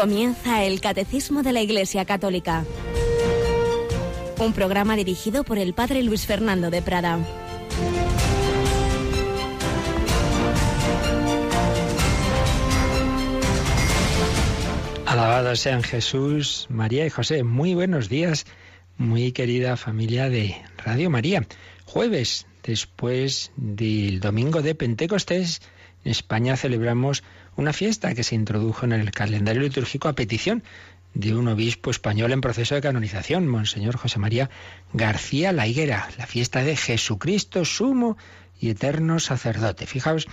Comienza el Catecismo de la Iglesia Católica. Un programa dirigido por el Padre Luis Fernando de Prada. Alabados sean Jesús, María y José. Muy buenos días, muy querida familia de Radio María. Jueves, después del domingo de Pentecostés, en España celebramos una fiesta que se introdujo en el calendario litúrgico a petición de un obispo español en proceso de canonización, Monseñor José María García La Higuera, la fiesta de Jesucristo, sumo y eterno sacerdote. Fijaos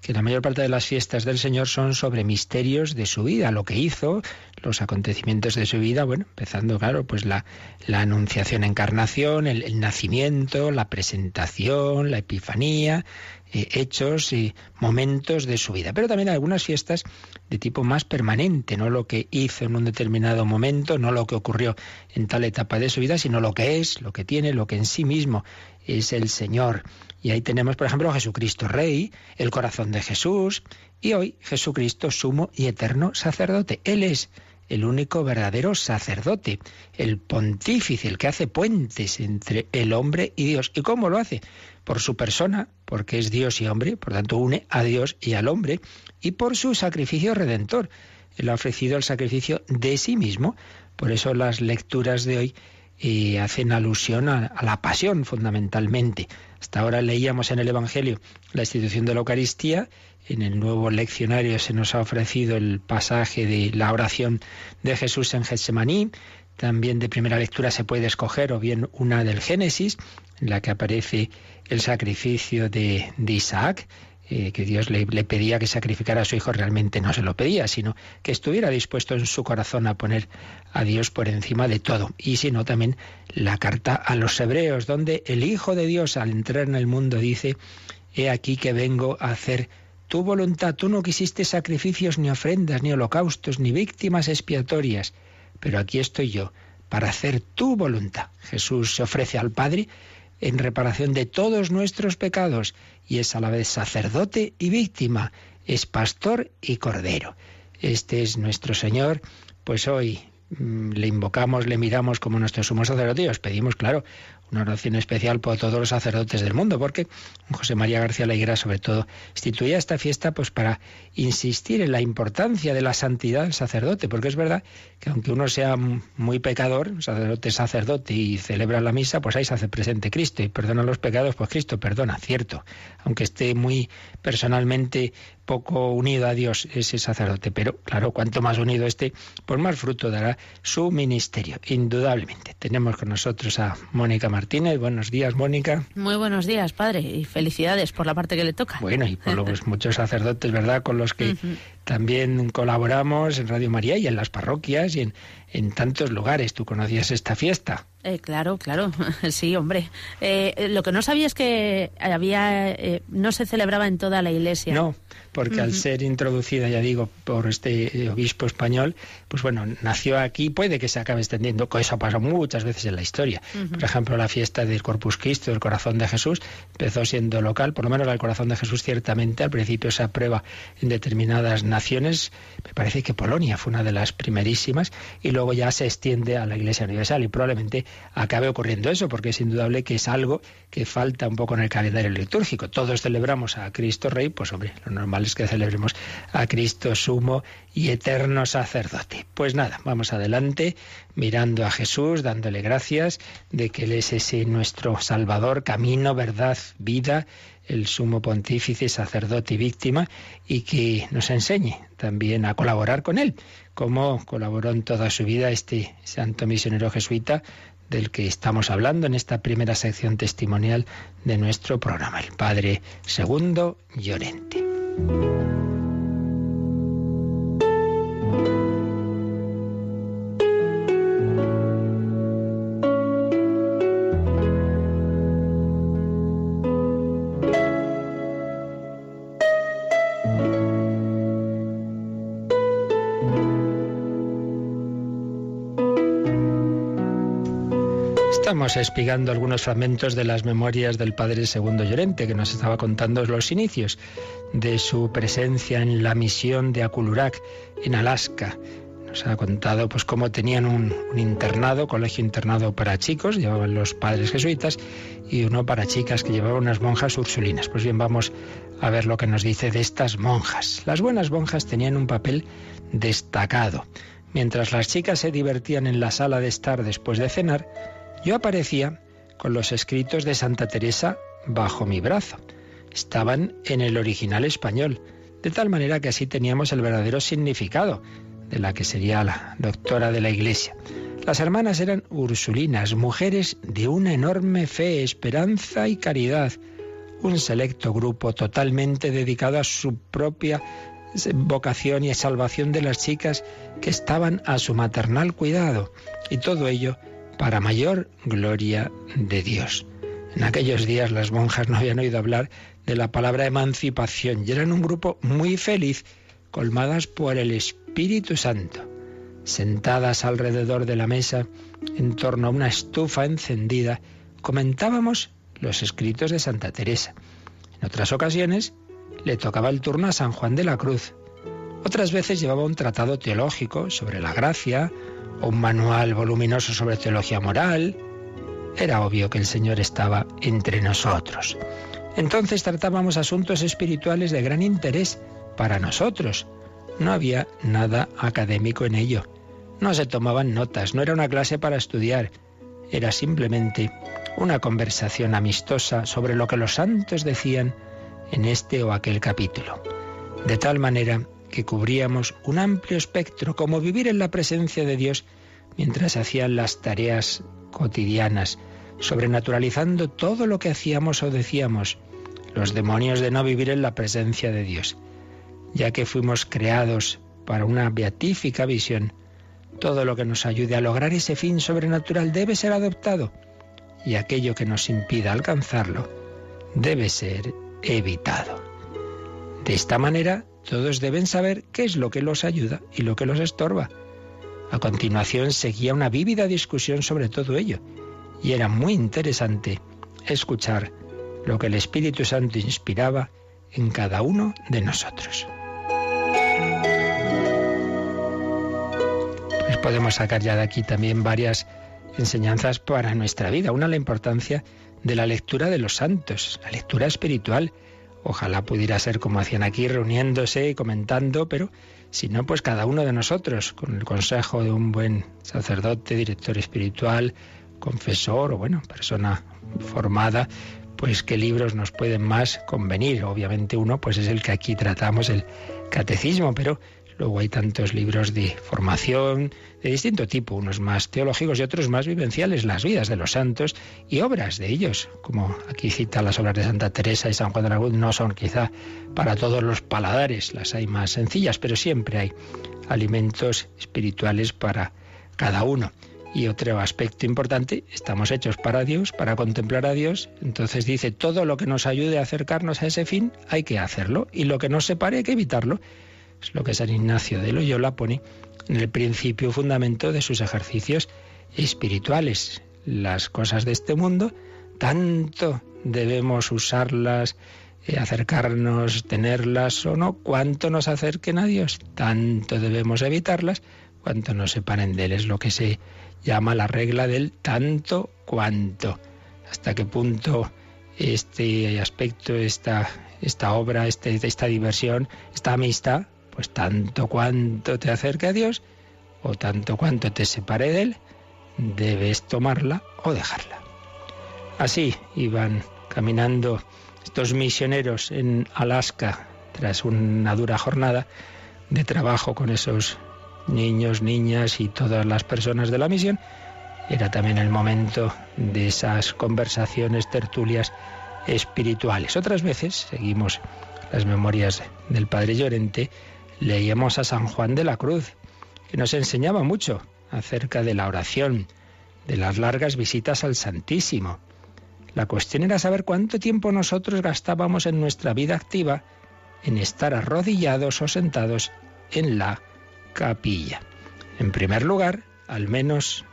que la mayor parte de las fiestas del Señor son sobre misterios de su vida, lo que hizo, los acontecimientos de su vida, bueno, empezando, claro, pues la, la anunciación, encarnación, el, el nacimiento, la presentación, la epifanía, eh, hechos y momentos de su vida. Pero también algunas fiestas de tipo más permanente, no lo que hizo en un determinado momento, no lo que ocurrió en tal etapa de su vida, sino lo que es, lo que tiene, lo que en sí mismo es el Señor. Y ahí tenemos, por ejemplo, Jesucristo Rey, el corazón de Jesús, y hoy Jesucristo sumo y eterno sacerdote. Él es el único verdadero sacerdote, el pontífice, el que hace puentes entre el hombre y Dios. ¿Y cómo lo hace? Por su persona, porque es Dios y hombre, por tanto une a Dios y al hombre, y por su sacrificio redentor. Él ha ofrecido el sacrificio de sí mismo. Por eso las lecturas de hoy eh, hacen alusión a, a, la pasión fundamentalmente. Hasta ahora leíamos en el Evangelio la institución de la Eucaristía en el nuevo leccionario se nos ha ofrecido el pasaje de la oración de Jesús en Getsemaní. También de primera lectura se puede escoger o bien una del Génesis, en la que aparece el sacrificio de, Isaac, eh, que Dios le, le, pedía que sacrificara a su hijo, realmente no se lo pedía, sino que estuviera dispuesto en su corazón a poner a Dios por encima de todo. Y si no, también la carta a los hebreos, donde el Hijo de Dios al entrar en el mundo dice, he aquí que vengo a hacer tu voluntad. Tú no quisiste sacrificios ni ofrendas, ni holocaustos, ni víctimas expiatorias, pero aquí estoy yo para hacer tu voluntad. Jesús se ofrece al Padre en reparación de todos nuestros pecados y es a la vez sacerdote y víctima, es pastor y cordero. Este es nuestro Señor, pues hoy mmm, le invocamos, le miramos como nuestro sumo sacerdote y os pedimos, claro, una oración especial por todos los sacerdotes del mundo, porque José María García Leguera, sobre todo, instituía esta fiesta pues para insistir en la importancia de la santidad del sacerdote, porque es verdad que aunque uno sea muy pecador, sacerdote sacerdote y celebra la misa, pues ahí se hace presente Cristo y perdona los pecados, pues Cristo perdona, cierto, aunque esté muy personalmente poco unido a Dios ese sacerdote, pero claro, cuanto más unido esté, pues más fruto dará su ministerio, indudablemente. Tenemos con nosotros a Mónica Martínez. Buenos días, Mónica. Muy buenos días, padre, y felicidades por la parte que le toca. Bueno, y por los muchos sacerdotes, ¿verdad?, con los que uh -huh. también colaboramos en Radio María y en las parroquias y en, en tantos lugares. ¿Tú conocías esta fiesta? Eh, claro, claro, sí, hombre. Eh, lo que no sabía es que había, eh, no se celebraba en toda la iglesia. No, porque uh -huh. al ser introducida, ya digo, por este obispo español, pues bueno, nació aquí, puede que se acabe extendiendo, eso ha pasado muchas veces en la historia. Uh -huh. Por ejemplo, la fiesta del Corpus Christi, del Corazón de Jesús, empezó siendo local, por lo menos el Corazón de Jesús ciertamente, al principio se aprueba en determinadas naciones, me parece que Polonia fue una de las primerísimas, y luego ya se extiende a la Iglesia Universal, y probablemente acabe ocurriendo eso, porque es indudable que es algo que falta un poco en el calendario litúrgico. Todos celebramos a Cristo Rey, pues hombre, lo normal es que celebremos a Cristo sumo y eterno sacerdote. Pues nada, vamos adelante, mirando a Jesús, dándole gracias de que Él es ese nuestro Salvador, camino, verdad, vida, el sumo pontífice, sacerdote y víctima, y que nos enseñe también a colaborar con Él, como colaboró en toda su vida este santo misionero jesuita del que estamos hablando en esta primera sección testimonial de nuestro programa, el Padre Segundo Llorente. Estamos explicando algunos fragmentos de las memorias del padre Segundo Llorente, que nos estaba contando los inicios de su presencia en la misión de Akulurak, en Alaska. nos ha contado pues cómo tenían un, un, internado, colegio internado para chicos, llevaban los padres jesuitas, y uno para chicas que llevaban unas monjas ursulinas. Pues bien, vamos a ver lo que nos dice de estas monjas. Las buenas monjas tenían un papel destacado. Mientras las chicas se divertían en la sala de estar después de cenar, yo aparecía con los escritos de Santa Teresa bajo mi brazo. Estaban en el original español, de tal manera que así teníamos el verdadero significado de la que sería la doctora de la Iglesia. Las hermanas eran ursulinas, mujeres de una enorme fe, esperanza y caridad, un selecto grupo totalmente dedicado a su propia vocación y salvación de las chicas que estaban a su maternal cuidado, y todo ello para mayor gloria de Dios. En aquellos días las monjas no habían oído hablar de la palabra emancipación y eran un grupo muy feliz, colmadas por el Espíritu Santo. Sentadas alrededor de la mesa, en torno a una estufa encendida, comentábamos los escritos de Santa Teresa. En otras ocasiones le tocaba el turno a San Juan de la Cruz. Otras veces llevaba un tratado teológico sobre la gracia un manual voluminoso sobre teología moral. Era obvio que el Señor estaba entre nosotros. Entonces tratábamos asuntos espirituales de gran interés para nosotros. No había nada académico en ello. No se tomaban notas, no era una clase para estudiar. Era simplemente una conversación amistosa sobre lo que los santos decían en este o aquel capítulo. De tal manera que cubríamos un amplio espectro, como vivir en la presencia de Dios mientras hacían las tareas cotidianas, sobrenaturalizando todo lo que hacíamos o decíamos, los demonios de no vivir en la presencia de Dios. Ya que fuimos creados para una beatífica visión, todo lo que nos ayude a lograr ese fin sobrenatural debe ser adoptado y aquello que nos impida alcanzarlo debe ser evitado. De esta manera, todos deben saber qué es lo que los ayuda y lo que los estorba. A continuación seguía una vívida discusión sobre todo ello, y era muy interesante escuchar lo que el Espíritu Santo inspiraba en cada uno de nosotros. Pues podemos sacar ya de aquí también varias enseñanzas para nuestra vida. Una, la importancia de la lectura de los santos, la lectura espiritual. Ojalá pudiera ser como hacían aquí, reuniéndose y comentando, pero si no, pues cada uno de nosotros, con el consejo de un buen sacerdote, director espiritual, confesor o bueno, persona formada, pues qué libros nos pueden más convenir. Obviamente uno pues es el que aquí tratamos, el catecismo, pero luego hay tantos libros de formación, de distinto tipo, unos más teológicos y otros más vivenciales, las vidas de los santos y obras de ellos, como aquí cita las obras de Santa Teresa y San Juan de la Cruz, no son quizá para todos los paladares, las hay más sencillas, pero siempre hay alimentos espirituales para cada uno. Y otro aspecto importante, estamos hechos para Dios, para contemplar a Dios. Entonces dice, todo lo que nos ayude a acercarnos a ese fin, hay que hacerlo. Y lo que nos separe, hay que evitarlo. Es lo que San Ignacio de Loyola pone en el principio fundamento de sus ejercicios espirituales. Las cosas de este mundo, tanto debemos usarlas, eh, acercarnos, tenerlas o no, cuanto nos acerquen a Dios, tanto debemos evitarlas, cuanto nos separen de Él. Es lo que se llama la regla del tanto cuanto. Hasta qué punto este aspecto, esta, esta obra, este, esta diversión, esta amistad, pues tanto cuanto te acerque a Dios o tanto cuanto te separe de Él, debes tomarla o dejarla. Así iban caminando estos misioneros en Alaska tras una dura jornada de trabajo con esos niños, niñas y todas las personas de la misión. Era también el momento de esas conversaciones, tertulias espirituales. Otras veces, seguimos las memorias del Padre Llorente, leíamos a San Juan de la Cruz, que nos enseñaba mucho acerca de la oración, de las largas visitas al Santísimo. La cuestión era saber cuánto tiempo nosotros gastábamos en nuestra vida activa en estar arrodillados o sentados en la capilla. En primer lugar, al menos,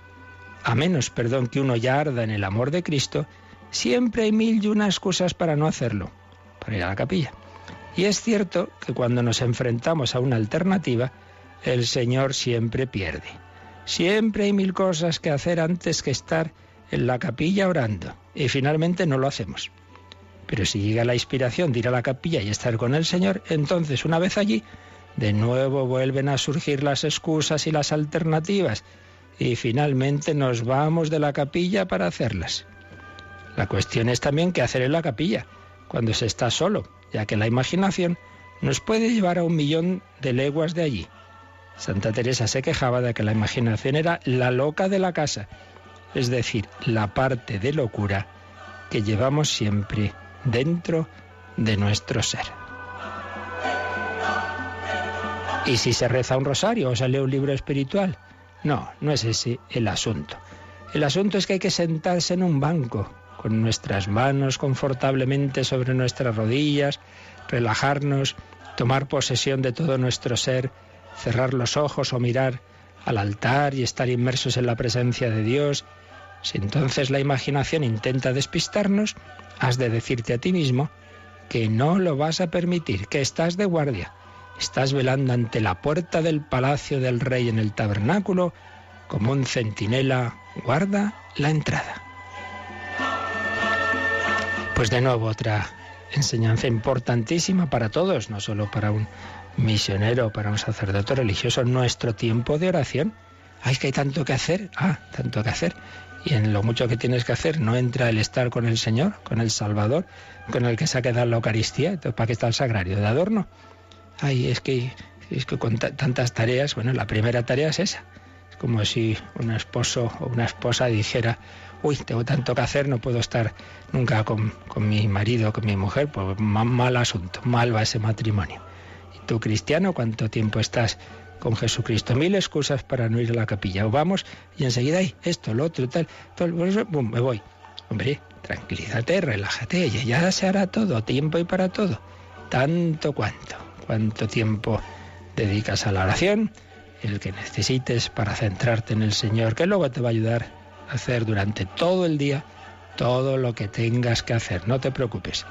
a menos, perdón, que uno ya arda en el amor de Cristo, siempre hay mil y una excusas para no hacerlo, para ir a la capilla. Y es cierto que cuando nos enfrentamos a una alternativa, el Señor siempre pierde. Siempre hay mil cosas que hacer antes que estar en la capilla orando. Y finalmente no lo hacemos. Pero si llega la inspiración de ir a la capilla y estar con el Señor, entonces una vez allí, de nuevo vuelven a surgir las excusas y las alternativas. Y finalmente nos vamos de la capilla para hacerlas. La cuestión es también qué hacer en la capilla cuando se está solo, ya que la imaginación nos puede llevar a un millón de leguas de allí. Santa Teresa se quejaba de que la imaginación era la loca de la casa, es decir, la parte de locura que llevamos siempre dentro de nuestro ser. ¿Y si se reza un rosario o se lee un libro espiritual? No, no es ese el asunto. El asunto es que hay que sentarse en un banco, con nuestras manos confortablemente sobre nuestras rodillas, relajarnos, tomar posesión de todo nuestro ser, cerrar los ojos o mirar al altar y estar inmersos en la presencia de Dios, si entonces la imaginación intenta despistarnos, has de decirte a ti mismo que no lo vas a permitir, que estás de guardia, estás velando ante la puerta del palacio del rey en el tabernáculo, como un centinela guarda la entrada. Pues de nuevo otra enseñanza importantísima para todos, no solo para un misionero, para un sacerdote religioso, nuestro tiempo de oración. Ay, que hay tanto que hacer. Ah, tanto que hacer. Y en lo mucho que tienes que hacer no entra el estar con el Señor, con el Salvador, con el que se ha quedado la Eucaristía. ¿para qué está el sagrario de adorno? Ay, es que, es que con tantas tareas, bueno, la primera tarea es esa. Es como si un esposo o una esposa dijera, uy, tengo tanto que hacer, no puedo estar nunca con, con mi marido, con mi mujer, pues mal, asunto, mal va ese matrimonio. ¿Y tú, cristiano, cuánto tiempo estás con Jesucristo. Mil excusas para no ir a la capilla. O vamos y enseguida hay esto, lo otro, tal, tal, bum, me voy. Hombre, tranquilízate, relájate, ya se hará todo, tiempo y para todo. Tanto cuanto, cuánto tiempo dedicas a la oración, el que necesites para centrarte en el Señor, que luego te va a ayudar hacer durante todo el día todo lo que tengas que hacer. No te preocupes,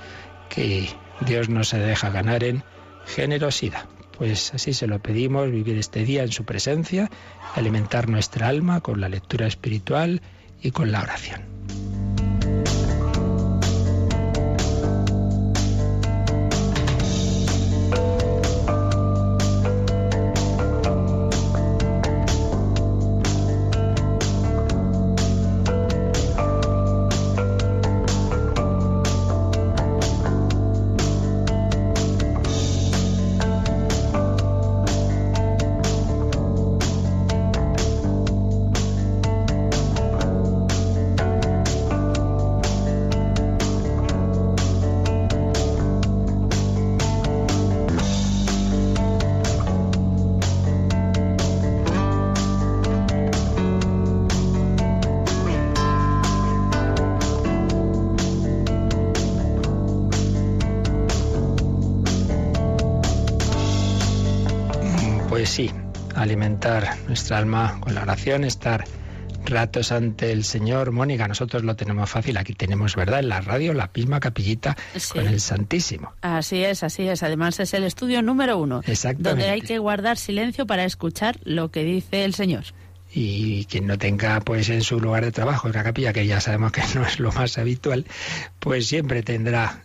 que Dios no se deja ganar en generosidad. Pues así se lo pedimos, vivir este día en su presencia, alimentar nuestra alma con la lectura espiritual y con la oración. Nuestra alma con la oración, estar ratos ante el Señor. Mónica, nosotros lo tenemos fácil. Aquí tenemos, ¿verdad? En la radio la misma capillita con el Santísimo. Así es, así es. Además es el estudio número uno. Exactamente. Donde hay que guardar silencio para escuchar lo que dice el Señor y quien no tenga pues en su lugar de trabajo una capilla que ya sabemos que no es lo más habitual pues siempre tendrá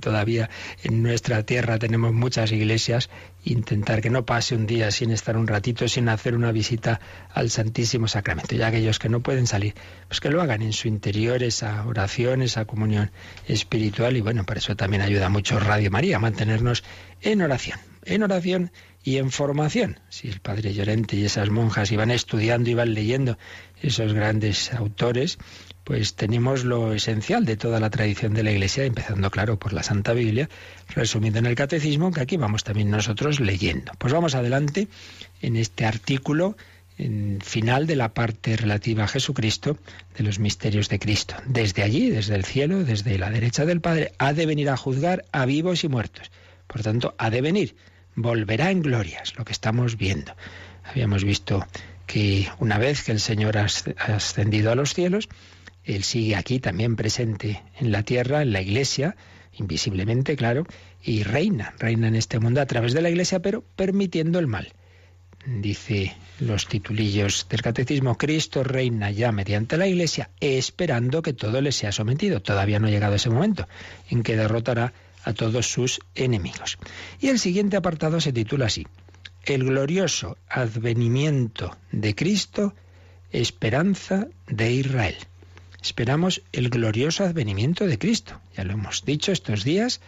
todavía en nuestra tierra tenemos muchas iglesias intentar que no pase un día sin estar un ratito sin hacer una visita al Santísimo Sacramento. Y aquellos que no pueden salir pues que lo hagan en su interior esa oración esa comunión espiritual y bueno por eso también ayuda mucho Radio María a mantenernos en oración en oración y en formación. Si el padre Llorente y esas monjas iban estudiando, iban leyendo esos grandes autores, pues tenemos lo esencial de toda la tradición de la Iglesia, empezando, claro, por la Santa Biblia, resumiendo en el Catecismo, que aquí vamos también nosotros leyendo. Pues vamos adelante en este artículo en final de la parte relativa a Jesucristo, de los misterios de Cristo. Desde allí, desde el cielo, desde la derecha del Padre, ha de venir a juzgar a vivos y muertos. Por tanto, ha de venir volverá en glorias, lo que estamos viendo. Habíamos visto que una vez que el Señor ha ascendido a los cielos, Él sigue aquí también presente en la tierra, en la iglesia, invisiblemente, claro, y reina, reina en este mundo a través de la iglesia, pero permitiendo el mal. dice los titulillos del catecismo, Cristo reina ya mediante la Iglesia, esperando que todo le sea sometido. Todavía no ha llegado ese momento en que derrotará a todos sus enemigos. Y el siguiente apartado se titula así, El glorioso advenimiento de Cristo, esperanza de Israel. Esperamos el glorioso advenimiento de Cristo. Ya lo hemos dicho estos días,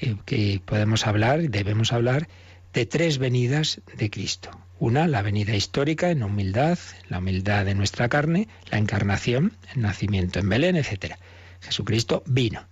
eh, que podemos hablar, debemos hablar, de tres venidas de Cristo. Una, la venida histórica en humildad, la humildad de nuestra carne, la encarnación, el nacimiento en Belén, etc. Jesucristo vino.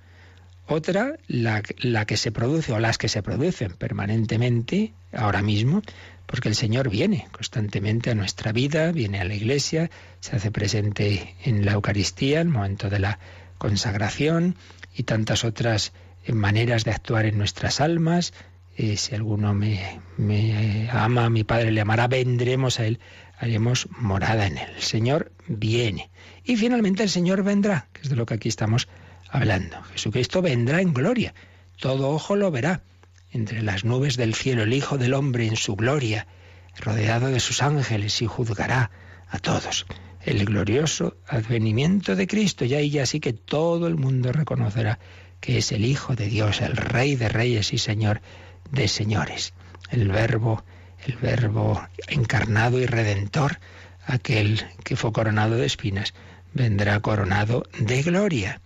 Otra, la, que se produce o las que se producen permanentemente ahora mismo, porque el Señor viene constantemente a nuestra vida, viene a la iglesia, se hace presente en la Eucaristía, en el momento de la consagración y tantas otras maneras de actuar en nuestras almas, eh, si alguno me, me ama, mi Padre le amará, vendremos a Él, haremos morada en Él. El Señor viene. Y finalmente el Señor vendrá, que es de lo que aquí estamos hablando. Jesucristo vendrá en gloria. Todo ojo lo verá. Entre las nubes del cielo, el Hijo del Hombre en su gloria, rodeado de sus ángeles, y juzgará a todos. El glorioso advenimiento de Cristo, y ya sí que todo el mundo reconocerá que es el Hijo de Dios, el Rey de Reyes y Señor de señores. El verbo, el verbo encarnado y redentor, aquel que fue coronado de espinas, vendrá coronado de gloria.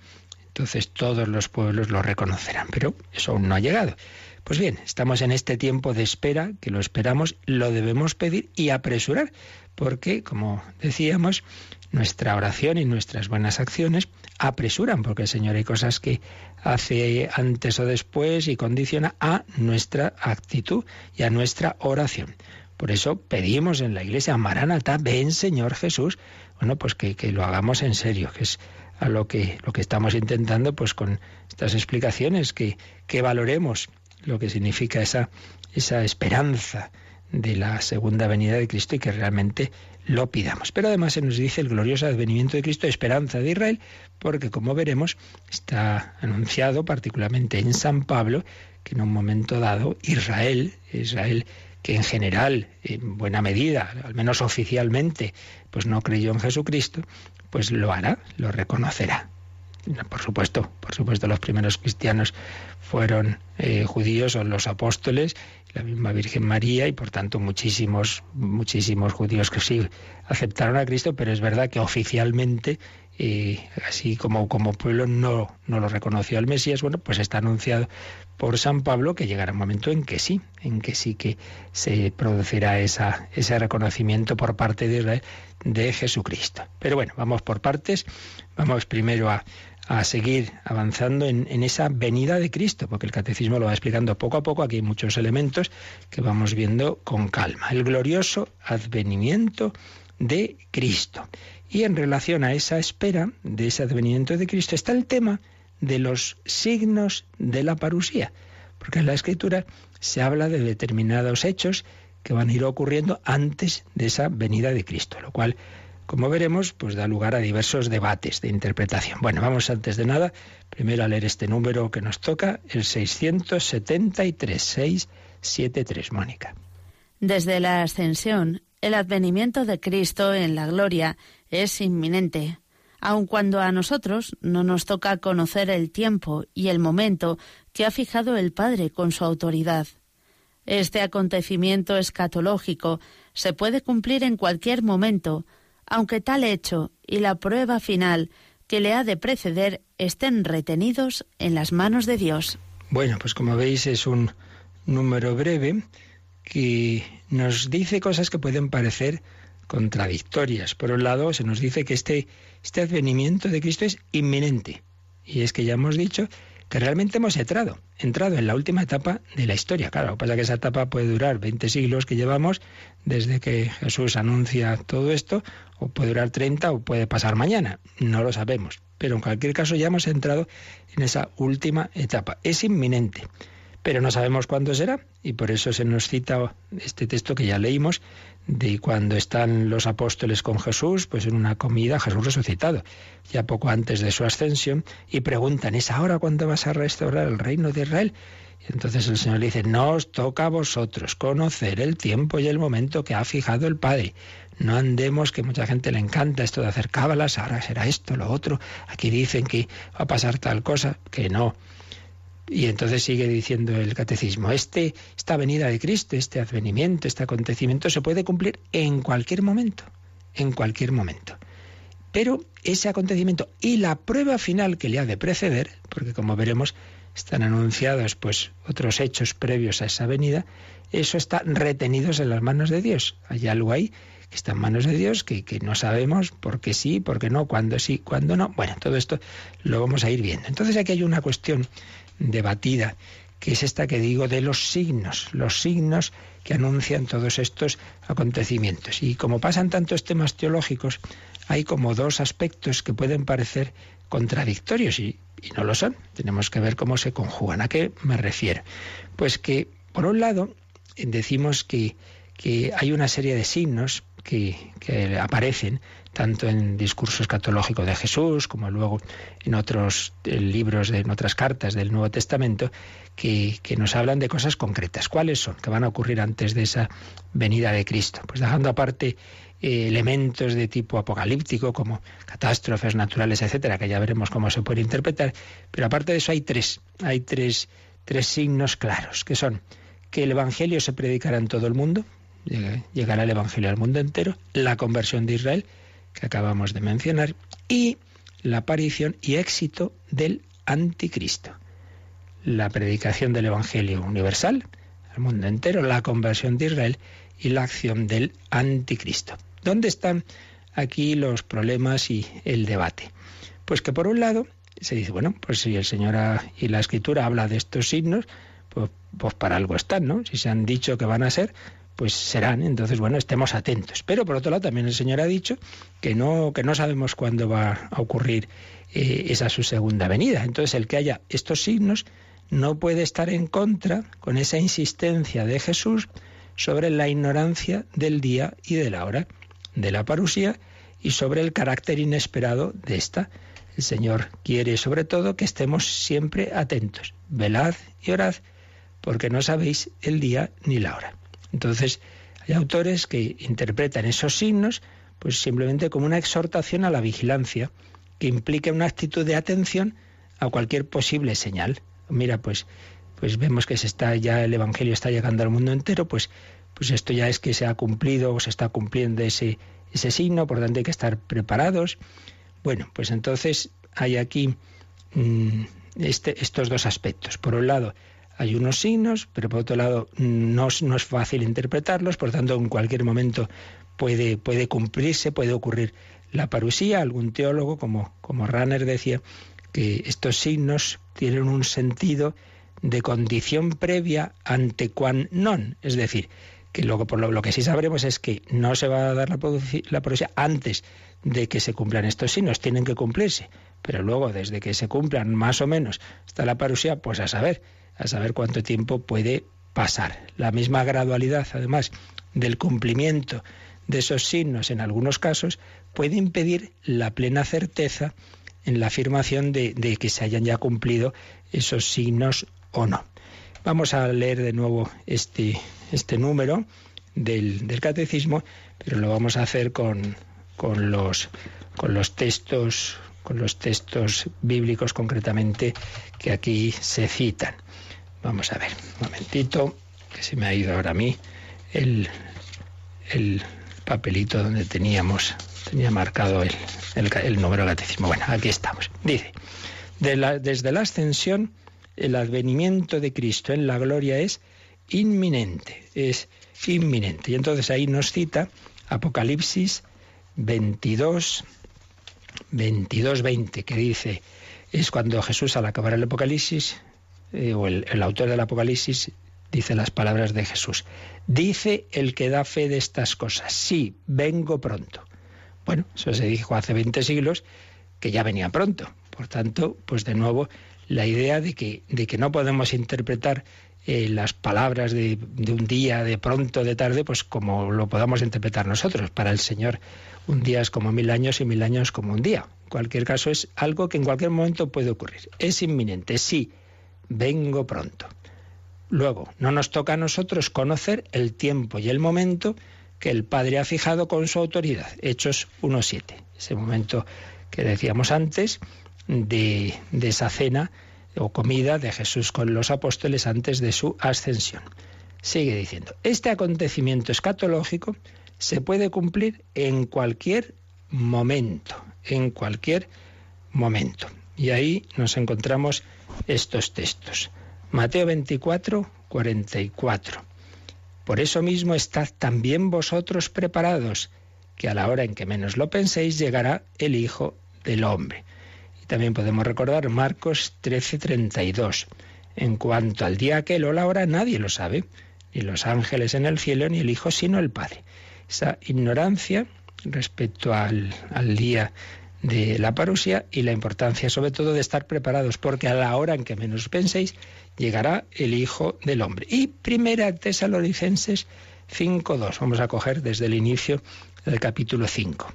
Entonces todos los pueblos lo reconocerán, pero eso aún no ha llegado. Pues bien, estamos en este tiempo de espera, que lo esperamos, lo debemos pedir y apresurar, porque, como decíamos, nuestra oración y nuestras buenas acciones apresuran, porque el Señor hay cosas que hace antes o después y condiciona a nuestra actitud y a nuestra oración. Por eso pedimos en la iglesia, Maranatá, ven Señor Jesús. Bueno, pues que, lo hagamos en serio, que es a lo que, lo que estamos intentando pues con estas explicaciones, que, que valoremos lo que significa esa, esa esperanza de la segunda venida de Cristo y que realmente lo pidamos. Pero además se nos dice el glorioso advenimiento de Cristo, esperanza de Israel, porque como veremos está anunciado particularmente en San Pablo que en un momento dado Israel, Israel que en general, en buena medida, al menos oficialmente, pues no creyó en Jesucristo, pues lo hará, lo reconocerá. Por supuesto, por supuesto, los primeros cristianos fueron eh, judíos o los apóstoles, la misma Virgen María y por tanto muchísimos, muchísimos judíos que sí aceptaron a Cristo, pero es verdad que oficialmente, eh, así como, como pueblo, no, no lo reconoció al Mesías. Bueno, pues está anunciado por San Pablo que llegará un momento en que sí, en que sí que se producirá esa, ese reconocimiento por parte de Israel de Jesucristo. Pero bueno, vamos por partes. Vamos primero a a seguir avanzando en, esa venida de Cristo, porque el catecismo lo va explicando poco a poco, aquí hay muchos elementos que vamos viendo con calma. El glorioso advenimiento de Cristo. Y en relación a esa espera de ese advenimiento de Cristo está el tema de los signos de la parusía, porque en la escritura se habla de determinados hechos que van a ir ocurriendo antes de esa venida de Cristo, lo cual como veremos, pues da lugar a diversos debates de interpretación. Bueno, vamos antes de nada, primero a leer este número que nos toca, el 673, 673, Mónica. Desde la ascensión, el advenimiento de Cristo en la gloria es inminente, aun cuando a nosotros no nos toca conocer el tiempo y el momento que ha fijado el Padre con su autoridad. Este acontecimiento escatológico se puede cumplir en cualquier momento, aunque tal hecho y la prueba final que le ha de preceder estén retenidos en las manos de Dios. Bueno, pues como veis es un número breve que nos dice cosas que pueden parecer contradictorias. Por un lado, se nos dice que este, este advenimiento de Cristo es inminente. Y es que ya hemos dicho que realmente hemos entrado, entrado en la última etapa de la historia. Claro, lo que pasa que esa etapa puede durar 20 siglos que llevamos desde que Jesús anuncia todo esto, o puede durar 30 o puede pasar mañana, no lo sabemos. Pero en cualquier caso ya hemos entrado en esa última etapa. Es inminente, pero no sabemos cuándo será y por eso se nos cita este texto que ya leímos de cuando están los apóstoles con Jesús, pues en una comida, Jesús resucitado, ya poco antes de su ascensión, y preguntan, ¿es ahora cuando vas a restaurar el reino de Israel? Y entonces el Señor le dice, no os toca a vosotros conocer el tiempo y el momento que ha fijado el Padre. No andemos, que mucha gente le encanta esto de hacer cábalas, ahora será esto, lo otro, aquí dicen que va a pasar tal cosa, que no. Y entonces sigue diciendo el catecismo, este, esta venida de Cristo, este advenimiento, este acontecimiento se puede cumplir en cualquier momento, en cualquier momento. Pero ese acontecimiento y la prueba final que le ha de preceder, porque como veremos están anunciados pues otros hechos previos a esa venida, eso está retenidos en las manos de Dios. Hay algo ahí que está en manos de Dios, que, que no sabemos por qué sí, por qué no, cuándo sí, cuándo no. Bueno, todo esto lo vamos a ir viendo. Entonces aquí hay una cuestión debatida, que es esta que digo de los signos, los signos que anuncian todos estos acontecimientos. Y como pasan tantos temas teológicos, hay como dos aspectos que pueden parecer contradictorios y, no lo son. Tenemos que ver cómo se conjugan. ¿A qué me refiero? Pues que, por un lado, decimos que, que hay una serie de signos que, aparecen tanto en discursos escatológicos de Jesús como luego en otros libros, en otras cartas del Nuevo Testamento, que, nos hablan de cosas concretas. ¿Cuáles son? Que van a ocurrir antes de esa venida de Cristo. Pues dejando aparte eh, elementos de tipo apocalíptico como catástrofes naturales, etcétera, que ya veremos cómo se puede interpretar. Pero aparte de eso hay tres, hay tres, tres signos claros, que son que el Evangelio se predicará en todo el mundo, llegará el Evangelio al mundo entero, la conversión de Israel, que acabamos de mencionar, y la aparición y éxito del anticristo. La predicación del Evangelio universal al mundo entero, la conversión de Israel y la acción del anticristo. ¿Dónde están aquí los problemas y el debate? Pues que por un lado se dice, bueno, pues si el Señor y la Escritura habla de estos signos, pues, pues para algo están, ¿no? Si se han dicho que van a ser, pues serán. Entonces, bueno, estemos atentos. Pero por otro lado, también el Señor ha dicho que no, que no sabemos cuándo va a ocurrir eh, esa su segunda venida. Entonces, el que haya estos signos no puede estar en contra con esa insistencia de Jesús sobre la ignorancia del día y de la hora de la parusía y sobre el carácter inesperado de esta. El Señor quiere sobre todo que estemos siempre atentos. Velad y orad, porque no sabéis el día ni la hora. Entonces, hay autores que interpretan esos signos pues simplemente como una exhortación a la vigilancia, que implica una actitud de atención a cualquier posible señal. Mira, pues pues vemos que se está ya el evangelio está llegando al mundo entero, pues pues esto ya es que se ha cumplido o se está cumpliendo ese ese signo, por tanto hay que estar preparados. Bueno, pues entonces hay aquí mm, este, estos dos aspectos. Por un lado, hay unos signos, pero por otro lado no, no es fácil interpretarlos, por tanto en cualquier momento puede, puede cumplirse, puede ocurrir la parusía. Algún teólogo, como, como Ranner decía, que estos signos tienen un sentido de condición previa ante quan non, es decir, que luego por lo, que sí sabremos es que no se va a dar la, la parusía antes de que se cumplan estos signos, tienen que cumplirse, pero luego desde que se cumplan más o menos hasta la parusía, pues a saber a saber cuánto tiempo puede pasar. La misma gradualidad, además, del cumplimiento de esos signos en algunos casos puede impedir la plena certeza en la afirmación de, que se hayan ya cumplido esos signos o no. Vamos a leer de nuevo este, este número del, del, catecismo, pero lo vamos a hacer con, con, los, con los textos con los textos bíblicos concretamente que aquí se citan. Vamos a ver, un momentito, que se me ha ido ahora a mí el, el papelito donde teníamos, tenía marcado el, el, número de catecismo. Bueno, aquí estamos. Dice, desde la ascensión, el advenimiento de Cristo en la gloria es inminente, es inminente. Y entonces ahí nos cita Apocalipsis 22, 22, 20, que dice, es cuando Jesús al acabar el Apocalipsis eh, o el, autor del Apocalipsis dice las palabras de Jesús. Dice el que da fe de estas cosas, sí, vengo pronto. Bueno, eso se dijo hace 20 siglos, que ya venía pronto. Por tanto, pues de nuevo, la idea de que, de que no podemos interpretar eh, las palabras de, un día, de pronto, de tarde, pues como lo podamos interpretar nosotros. Para el Señor un día es como mil años y mil años como un día. En cualquier caso es algo que en cualquier momento puede ocurrir. Es inminente, sí, vengo pronto. Luego, no nos toca a nosotros conocer el tiempo y el momento que el Padre ha fijado con su autoridad. Hechos 1.7. Ese momento que decíamos antes de, de esa cena o comida de Jesús con los apóstoles antes de su ascensión. Sigue diciendo, este acontecimiento escatológico se puede cumplir en cualquier momento, en cualquier momento. Y ahí nos encontramos estos textos. Mateo 24, 44. Por eso mismo estad también vosotros preparados, que a la hora en que menos lo penséis llegará el Hijo del Hombre. También podemos recordar Marcos 13:32. En cuanto al día aquel o la hora, nadie lo sabe, ni los ángeles en el cielo, ni el Hijo, sino el Padre. Esa ignorancia respecto al, al día de la parusia y la importancia sobre todo de estar preparados, porque a la hora en que menos penséis, llegará el Hijo del Hombre. Y primera Tesalonicenses 5.2. Vamos a coger desde el inicio del capítulo 5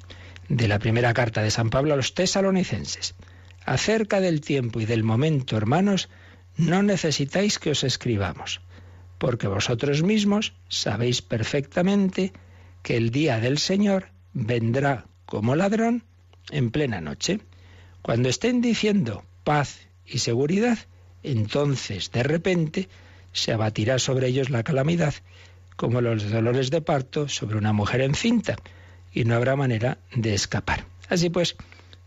de la primera carta de San Pablo a los tesalonicenses. Acerca del tiempo y del momento, hermanos, no necesitáis que os escribamos, porque vosotros mismos sabéis perfectamente que el día del Señor vendrá como ladrón en plena noche. Cuando estén diciendo paz y seguridad, entonces de repente se abatirá sobre ellos la calamidad, como los dolores de parto sobre una mujer encinta, y no habrá manera de escapar. Así pues,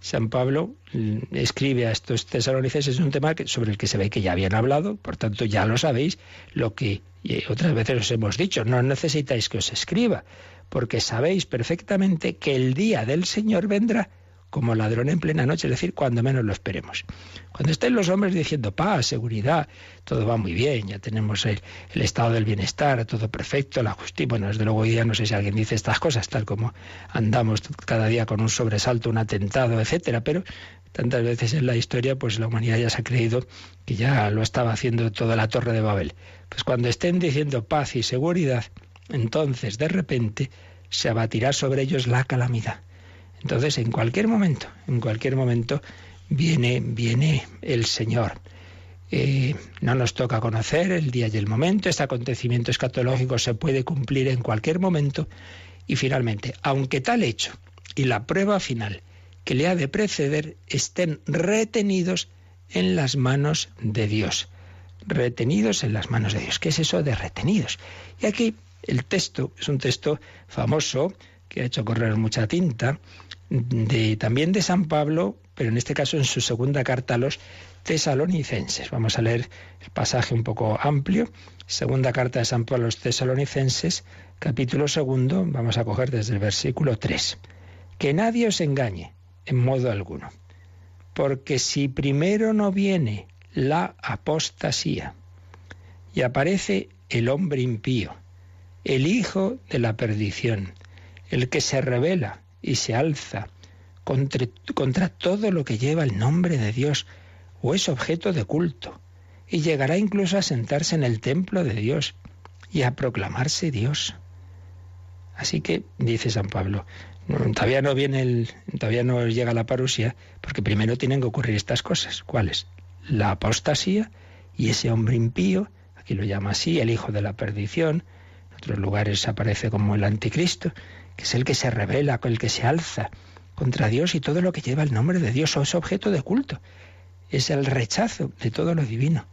San Pablo mm, escribe a estos tesalonicenses un tema sobre el que se ve que ya habían hablado, por tanto ya lo sabéis, lo que otras veces os hemos dicho, no necesitáis que os escriba, porque sabéis perfectamente que el día del Señor vendrá como ladrón en plena noche, es decir, cuando menos lo esperemos. Cuando estén los hombres diciendo paz, seguridad, todo va muy bien, ya tenemos el, estado del bienestar, todo perfecto, la justicia, bueno, desde luego hoy día no sé si alguien dice estas cosas, tal como andamos cada día con un sobresalto, un atentado, etcétera, pero tantas veces en la historia, pues la humanidad ya se ha creído que ya lo estaba haciendo toda la torre de Babel. Pues cuando estén diciendo paz y seguridad, entonces de repente se abatirá sobre ellos la calamidad entonces, en cualquier momento, en cualquier momento viene, viene el Señor. Eh, no nos toca conocer el día y el momento, este acontecimiento escatológico se puede cumplir en cualquier momento y finalmente, aunque tal hecho y la prueba final que le ha de preceder estén retenidos en las manos de Dios. Retenidos en las manos de Dios. ¿Qué es eso de retenidos? Y aquí el texto es un texto famoso que ha hecho correr mucha tinta, de, también de San Pablo, pero en este caso en su segunda carta a los tesalonicenses. Vamos a leer el pasaje un poco amplio. Segunda carta de San Pablo a los tesalonicenses, capítulo segundo, vamos a coger desde el versículo 3. Que nadie os engañe en modo alguno, porque si primero no viene la apostasía y aparece el hombre impío, el hijo de la perdición, el que se revela y se alza contra, contra, todo lo que lleva el nombre de Dios o es objeto de culto, y llegará incluso a sentarse en el templo de Dios y a proclamarse Dios. Así que, dice San Pablo, todavía no viene el, todavía no llega la parusia, porque primero tienen que ocurrir estas cosas. ¿Cuáles? La apostasía y ese hombre impío, aquí lo llama así, el hijo de la perdición, otros lugares aparece como el anticristo, que es el que se revela, el que se alza contra Dios y todo lo que lleva el nombre de Dios o es objeto de culto. Es el rechazo de todo lo divino,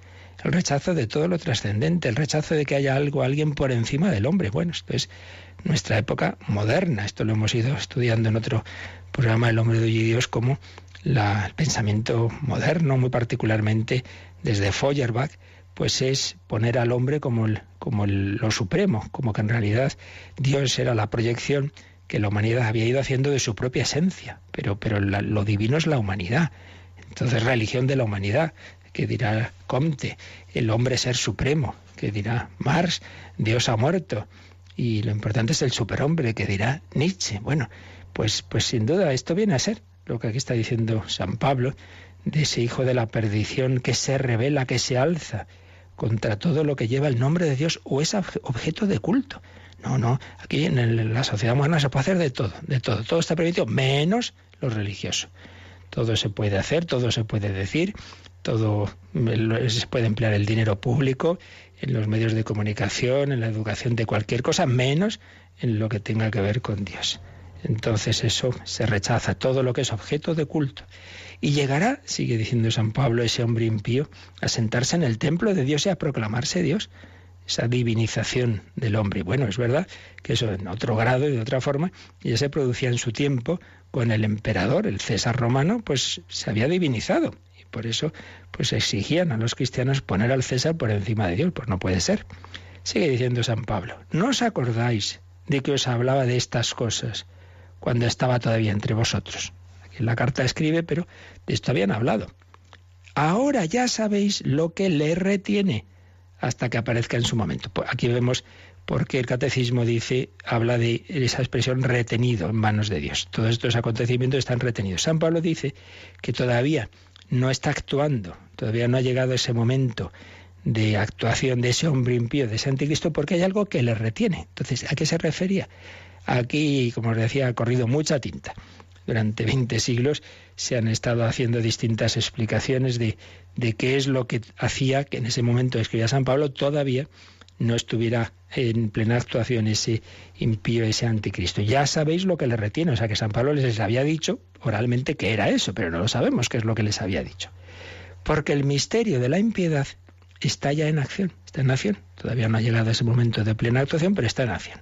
el rechazo de todo lo trascendente, el rechazo de que haya algo, alguien por encima del hombre. Bueno, esto es nuestra época moderna. Esto lo hemos ido estudiando en otro programa, El hombre de y Dios, como el pensamiento moderno, muy particularmente desde Feuerbach, pues es poner al hombre como, como lo supremo, como que en realidad Dios era la proyección que la humanidad había ido haciendo de su propia esencia, pero, pero lo divino es la humanidad. Entonces, religión de la humanidad, que dirá Comte, el hombre ser supremo, que dirá Marx, Dios ha muerto. Y lo importante es el superhombre, que dirá Nietzsche. Bueno, pues, pues sin duda esto viene a ser lo que aquí está diciendo San Pablo, de ese hijo de la perdición que se revela, que se alza contra todo lo que lleva el nombre de Dios o es objeto de culto. No, no, aquí en la sociedad moderna se puede hacer de todo, de todo. Todo está permitido, menos lo religioso. Todo se puede hacer, todo se puede decir, todo se puede emplear el dinero público en los medios de comunicación, en la educación de cualquier cosa, menos en lo que tenga que ver con Dios. Entonces eso se rechaza, todo lo que es objeto de culto. Y llegará, sigue diciendo San Pablo, ese hombre impío, a sentarse en el templo de Dios y a proclamarse Dios. Esa divinización del hombre. Bueno, es verdad que eso en otro grado y de otra forma ya se producía en su tiempo con el emperador, el César romano, pues se había divinizado. Y por eso pues exigían a los cristianos poner al César por encima de Dios. Pues no puede ser. Sigue diciendo San Pablo, ¿no os acordáis de que os hablaba de estas cosas cuando estaba todavía entre vosotros. En la carta escribe, pero de esto habían hablado. Ahora ya sabéis lo que le retiene hasta que aparezca en su momento. Pues aquí vemos por qué el catecismo dice, habla de esa expresión retenido en manos de Dios. Todos estos acontecimientos están retenidos. San Pablo dice que todavía no está actuando, todavía no ha llegado ese momento de actuación de ese hombre impío, de ese anticristo, porque hay algo que le retiene. Entonces, ¿a qué se refería? Aquí, como os decía, ha corrido mucha tinta. Durante 20 siglos se han estado haciendo distintas explicaciones de, de qué es lo que hacía que en ese momento escribía San Pablo todavía no estuviera en plena actuación ese impío, ese anticristo. Ya sabéis lo que le retiene, o sea que San Pablo les había dicho oralmente que era eso, pero no lo sabemos qué es lo que les había dicho. Porque el misterio de la impiedad está ya en acción, está en acción. Todavía no ha llegado ese momento de plena actuación, pero está en acción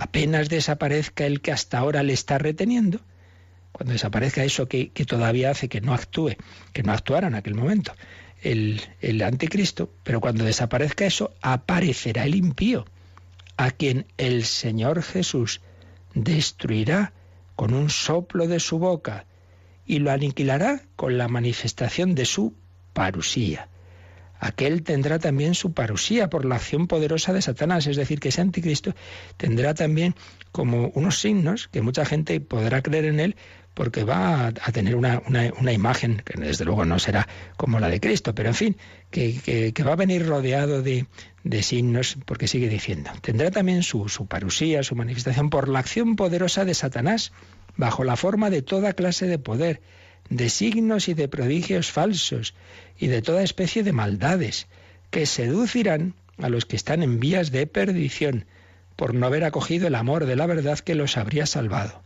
apenas desaparezca el que hasta ahora le está reteniendo, cuando desaparezca eso que, todavía hace que no actúe, que no actuara en aquel momento, el, el anticristo, pero cuando desaparezca eso, aparecerá el impío, a quien el Señor Jesús destruirá con un soplo de su boca y lo aniquilará con la manifestación de su parusía aquel tendrá también su parusía por la acción poderosa de Satanás. Es decir, que ese anticristo tendrá también como unos signos que mucha gente podrá creer en él porque va a, tener una, imagen que desde luego no será como la de Cristo, pero en fin, que, va a venir rodeado de, signos, porque sigue diciendo, tendrá también su, su parusía, su manifestación por la acción poderosa de Satanás, bajo la forma de toda clase de poder de signos y de prodigios falsos y de toda especie de maldades, que seducirán a los que están en vías de perdición, por no haber acogido el amor de la verdad que los habría salvado.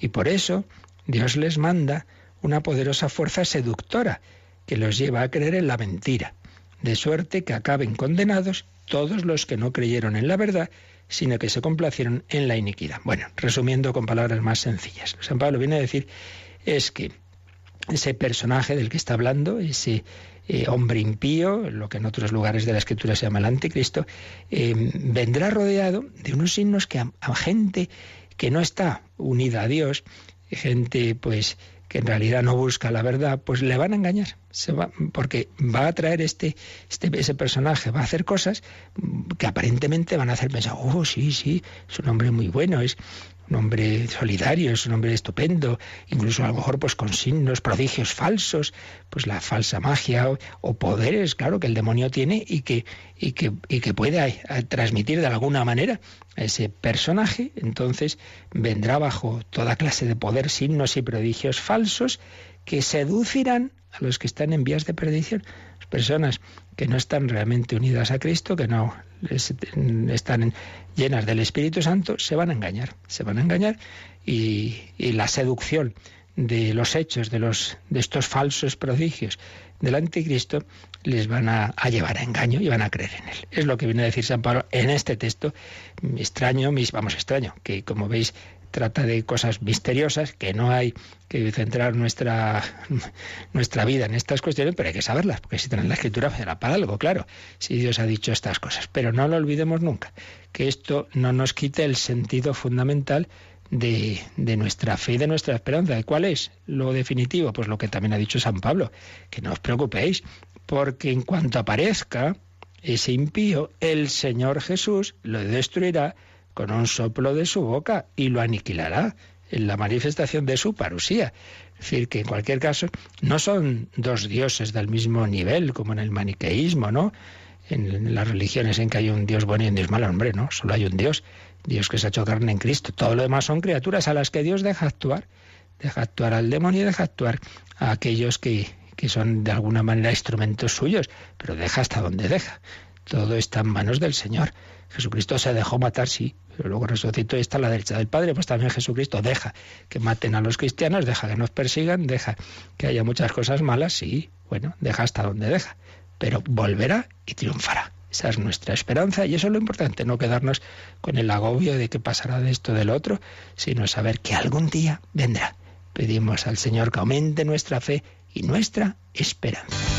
Y por eso Dios les manda una poderosa fuerza seductora que los lleva a creer en la mentira, de suerte que acaben condenados todos los que no creyeron en la verdad, sino que se complacieron en la iniquidad. Bueno, resumiendo con palabras más sencillas, San Pablo viene a decir es que ese personaje del que está hablando, ese eh, hombre impío, lo que en otros lugares de la escritura se llama el anticristo, eh, vendrá rodeado de unos signos que a, gente que no está unida a Dios, gente pues que en realidad no busca la verdad, pues le van a engañar, se va, porque va a traer este, este, ese personaje, va a hacer cosas que aparentemente van a hacer pensar, oh sí, sí, es un hombre muy bueno, es un hombre solidario, es un hombre estupendo, incluso a lo mejor pues con signos, prodigios falsos, pues la falsa magia o, poderes, claro, que el demonio tiene y que, y que, y que puede eh, transmitir de alguna manera a ese personaje, entonces vendrá bajo toda clase de poder, signos y prodigios falsos que seducirán a los que están en vías de perdición, personas que no están realmente unidas a Cristo, que no están llenas del Espíritu Santo, se van a engañar, se van a engañar y, la seducción de los hechos, de, los, de estos falsos prodigios del anticristo, les van a, a, llevar a engaño y van a creer en él. Es lo que viene a decir San Pablo en este texto, extraño, mis, vamos, extraño, que como veis trata de cosas misteriosas, que no hay que centrar nuestra, nuestra vida en estas cuestiones, pero hay que saberlas, porque si tienen la escritura será para algo, claro, si Dios ha dicho estas cosas. Pero no lo olvidemos nunca, que esto no nos quite el sentido fundamental de, de, nuestra fe y de nuestra esperanza. ¿Y cuál es lo definitivo? Pues lo que también ha dicho San Pablo, que no os preocupéis, porque en cuanto aparezca ese impío, el Señor Jesús lo destruirá con un soplo de su boca y lo aniquilará en la manifestación de su parusía. Es decir, que en cualquier caso no son dos dioses del mismo nivel como en el maniqueísmo, ¿no? en las religiones en que hay un Dios bueno y un Dios malo, hombre, no, solo hay un Dios, Dios que se ha hecho carne en Cristo. Todo lo demás son criaturas a las que Dios deja actuar, deja actuar al demonio y deja actuar a aquellos que, que son de alguna manera instrumentos suyos, pero deja hasta donde deja. Todo está en manos del Señor. Jesucristo se dejó matar, sí, pero luego resucitó y está a la derecha del Padre, pues también Jesucristo deja que maten a los cristianos, deja que nos persigan, deja que haya muchas cosas malas, sí, bueno, deja hasta donde deja, pero volverá y triunfará. Esa es nuestra esperanza y eso es lo importante, no quedarnos con el agobio de qué pasará de esto del otro, sino saber que algún día vendrá. Pedimos al Señor que aumente nuestra fe y nuestra esperanza.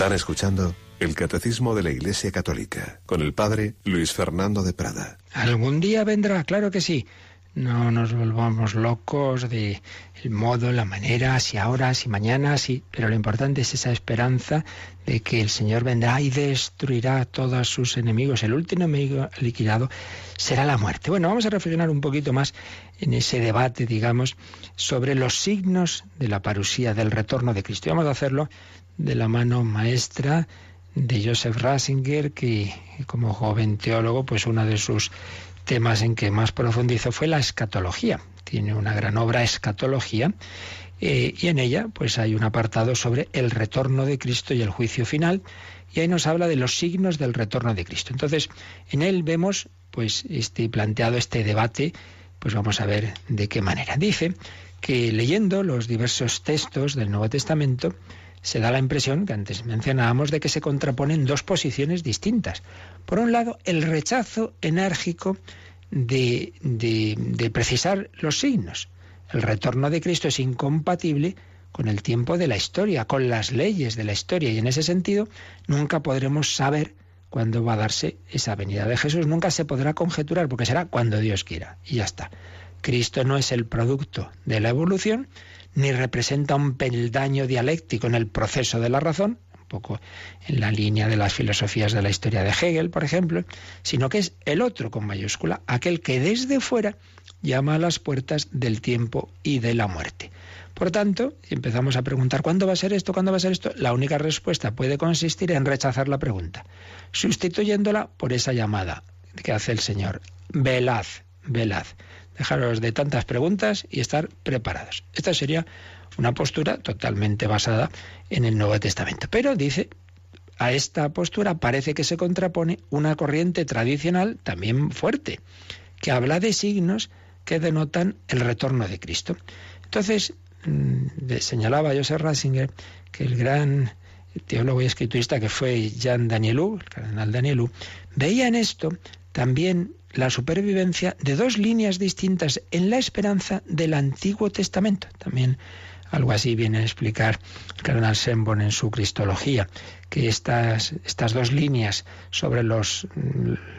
Están escuchando el Catecismo de la Iglesia Católica con el Padre Luis Fernando de Prada. Algún día vendrá, claro que sí. No nos volvamos locos de el modo, la manera, si ahora, si mañana, sí, pero lo importante es esa esperanza de que el Señor vendrá y destruirá a todos sus enemigos. El último enemigo liquidado será la muerte. Bueno, vamos a reflexionar un poquito más en ese debate, digamos, sobre los signos de la parusía, del retorno de Cristo. Y vamos a hacerlo de la mano maestra de Joseph Ratzinger, que como joven teólogo, pues uno de sus temas en que más profundizó fue la escatología. Tiene una gran obra escatología eh, y en ella pues hay un apartado sobre el retorno de Cristo y el juicio final y ahí nos habla de los signos del retorno de Cristo. Entonces, en él vemos pues este planteado este debate, pues vamos a ver de qué manera. Dice que leyendo los diversos textos del Nuevo Testamento se da la impresión, que antes mencionábamos, de que se contraponen dos posiciones distintas. Por un lado, el rechazo enérgico de, precisar los signos. El retorno de Cristo es incompatible con el tiempo de la historia, con las leyes de la historia, y en ese sentido nunca podremos saber cuándo va a darse esa venida de Jesús. Nunca se podrá conjeturar, porque será cuando Dios quiera, y ya está. Cristo no es el producto de la evolución, ni representa un peldaño dialéctico en el proceso de la razón, un poco en la línea de las filosofías de la historia de Hegel, por ejemplo, sino que es el otro con mayúscula, aquel que desde fuera llama a las puertas del tiempo y de la muerte. Por tanto, empezamos a preguntar ¿cuándo va a ser esto? ¿Cuándo va a ser esto? La única respuesta puede consistir en rechazar la pregunta, sustituyéndola por esa llamada que hace el Señor. Velad, velad dejaros de tantas preguntas y estar preparados. Esta sería una postura totalmente basada en el Nuevo Testamento. Pero dice, a esta postura parece que se contrapone una corriente tradicional también fuerte, que habla de signos que denotan el retorno de Cristo. Entonces, mm, señalaba Joseph Ratzinger que el gran teólogo y escriturista que fue Jean Danielou, el cardenal Danielou, veía en esto también la supervivencia de dos líneas distintas en la esperanza del Antiguo Testamento. También algo así viene a explicar el cardenal Sembon en su Cristología, que estas, estas dos líneas sobre los,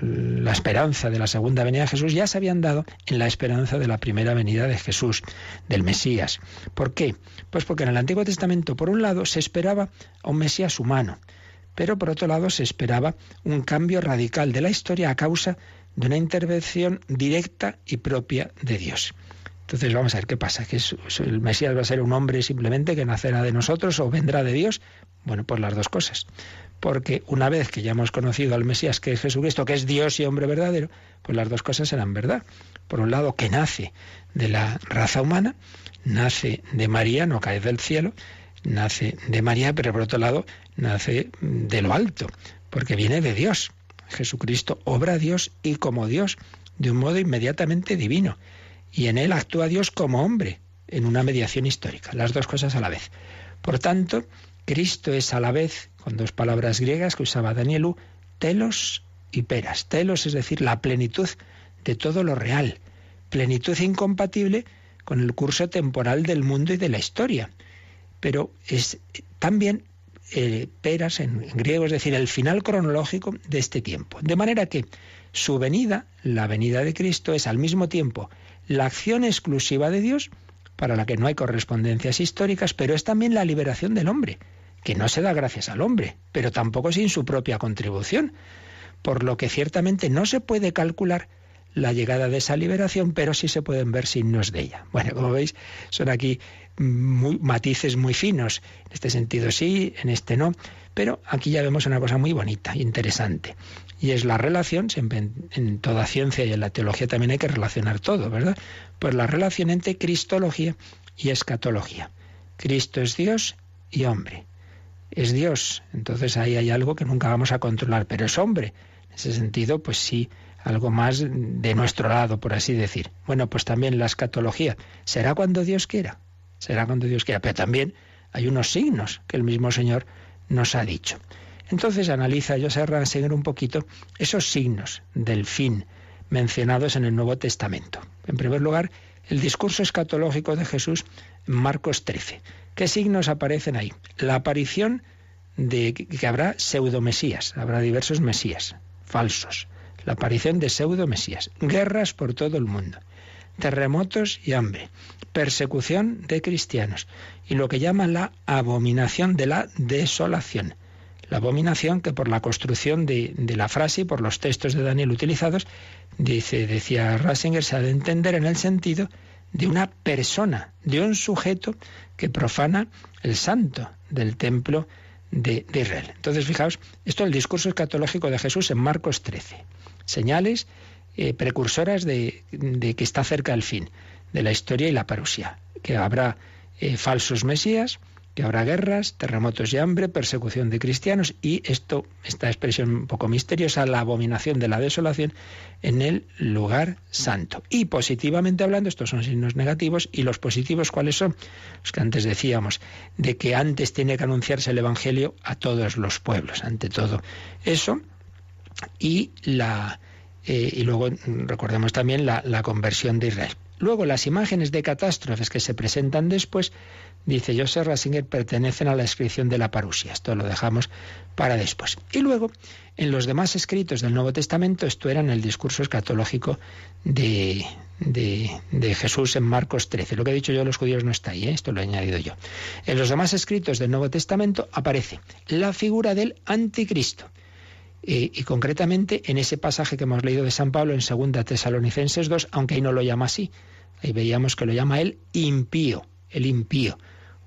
la esperanza de la segunda venida de Jesús ya se habían dado en la esperanza de la primera venida de Jesús, del Mesías. ¿Por qué? Pues porque en el Antiguo Testamento, por un lado, se esperaba a un Mesías humano, pero por otro lado se esperaba un cambio radical de la historia a causa de una intervención directa y propia de Dios. Entonces vamos a ver qué pasa, que el Mesías va a ser un hombre simplemente que nacerá de nosotros o vendrá de Dios. Bueno, pues las dos cosas. Porque una vez que ya hemos conocido al Mesías, que es Jesucristo, que es Dios y hombre verdadero, pues las dos cosas serán verdad. Por un lado, que nace de la raza humana, nace de María, no cae del cielo, nace de María, pero por otro lado, nace de lo alto, porque viene de Dios. Jesucristo obra Dios y como Dios, de un modo inmediatamente divino. Y en él actúa Dios como hombre, en una mediación histórica, las dos cosas a la vez. Por tanto, Cristo es a la vez, con dos palabras griegas que usaba Danielu, telos y peras. Telos es decir, la plenitud de todo lo real, plenitud incompatible con el curso temporal del mundo y de la historia. Pero es también eh, peras en, griego, es decir, el final cronológico de este tiempo. De manera que su venida, la venida de Cristo, es al mismo tiempo la acción exclusiva de Dios, para la que no hay correspondencias históricas, pero es también la liberación del hombre, que no se da gracias al hombre, pero tampoco sin su propia contribución, por lo que ciertamente no se puede calcular la llegada de esa liberación, pero sí se pueden ver signos de ella. Bueno, como veis, son aquí matices muy finos. En este sentido sí, en este no. Pero aquí ya vemos una cosa muy bonita, interesante. Y es la relación, siempre en, toda ciencia y en la teología también hay que relacionar todo, ¿verdad? Pues la relación entre cristología y escatología. Cristo es Dios y hombre. Es Dios, entonces ahí hay algo que nunca vamos a controlar, pero es hombre. En ese sentido, pues sí, algo más de nuestro lado, por así decir. Bueno, pues también la escatología. ¿Será cuando Dios quiera? será cuando Dios quiera. Pero también hay unos signos que el mismo Señor nos ha dicho. Entonces analiza José seguir un poquito esos signos del fin mencionados en el Nuevo Testamento. En primer lugar, el discurso escatológico de Jesús en Marcos 13. ¿Qué signos aparecen ahí? La aparición de que habrá pseudomesías, habrá diversos mesías falsos. La aparición de pseudomesías, guerras por todo el mundo, terremotos y hambre, persecución de cristianos y lo que llaman la abominación de la desolación. La abominación que por la construcción de, la frase y por los textos de Daniel utilizados, dice, decía Rasinger, se ha de entender en el sentido de una persona, de un sujeto que profana el santo del templo de, Israel. Entonces, fijaos, esto es el discurso escatológico de Jesús en Marcos 13. Señales eh, precursoras de, que está cerca el fin de la historia y la parusia, que habrá eh, falsos mesías, que habrá guerras, terremotos y hambre, persecución de cristianos y esto, esta expresión un poco misteriosa, la abominación de la desolación en el lugar santo. Y positivamente hablando, estos son signos negativos y los positivos cuáles son? Los que antes decíamos, de que antes tiene que anunciarse el Evangelio a todos los pueblos, ante todo eso, y la eh, y luego recordemos también la, conversión de Israel. Luego, las imágenes de catástrofes que se presentan después dice Joseph Rasinger, pertenecen a la descripción de la parusia. Esto lo dejamos para después. Y luego, en los demás escritos del Nuevo Testamento, esto era en el discurso escatológico de, de, Jesús en Marcos 13. Lo que he dicho yo, los judíos no está ahí, ¿eh? esto lo he añadido yo. En los demás escritos del Nuevo Testamento aparece la figura del anticristo. Y concretamente en ese pasaje que hemos leído de San Pablo en 2 Tesalonicenses 2, aunque ahí no lo llama así, ahí veíamos que lo llama el impío, el impío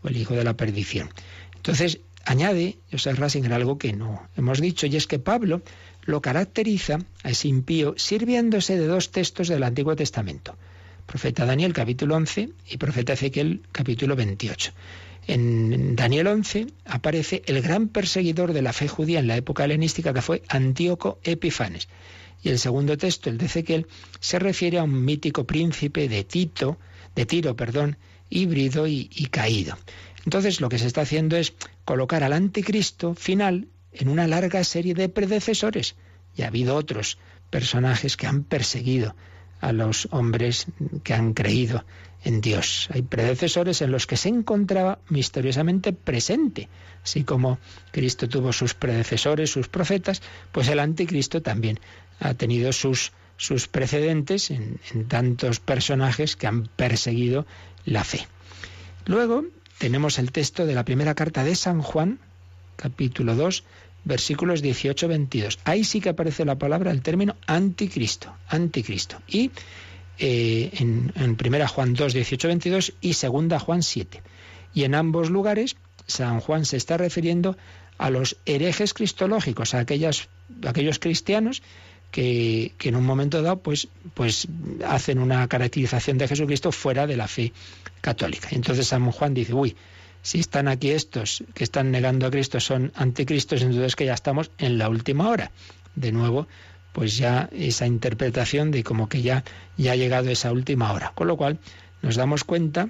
el hijo de la perdición. Entonces, añade Joseph Rasinger algo que no hemos dicho, y es que Pablo lo caracteriza a ese impío sirviéndose de dos textos del Antiguo Testamento. Profeta Daniel capítulo 11 y profeta Ezequiel capítulo 28. En Daniel 11 aparece el gran perseguidor de la fe judía en la época helenística que fue Antíoco Epifanes. Y el segundo texto, el de Ezequiel, se refiere a un mítico príncipe de Tito, de Tiro, perdón, híbrido y, caído. Entonces lo que se está haciendo es colocar al anticristo final en una larga serie de predecesores. Y ha habido otros personajes que han perseguido a los hombres que han creído en Dios. Hay predecesores en los que se encontraba misteriosamente presente. Así como Cristo tuvo sus predecesores, sus profetas, pues el anticristo también ha tenido sus, sus precedentes en, en tantos personajes que han perseguido la fe. Luego tenemos el texto de la primera carta de San Juan, capítulo 2, versículos 18-22. Ahí sí que aparece la palabra, el término anticristo, anticristo. Y eh, en, primera Juan 2, 18-22 y segunda Juan 7. Y en ambos lugares San Juan se está refiriendo a los herejes cristológicos, a aquellas, aquellos cristianos que, en un momento dado pues, pues hacen una caracterización de Jesucristo fuera de la fe católica. Entonces San Juan dice, uy, si están aquí estos que están negando a Cristo son anticristos, entonces que ya estamos en la última hora. De nuevo, pues ya esa interpretación de como que ya, ya ha llegado esa última hora. Con lo cual nos damos cuenta,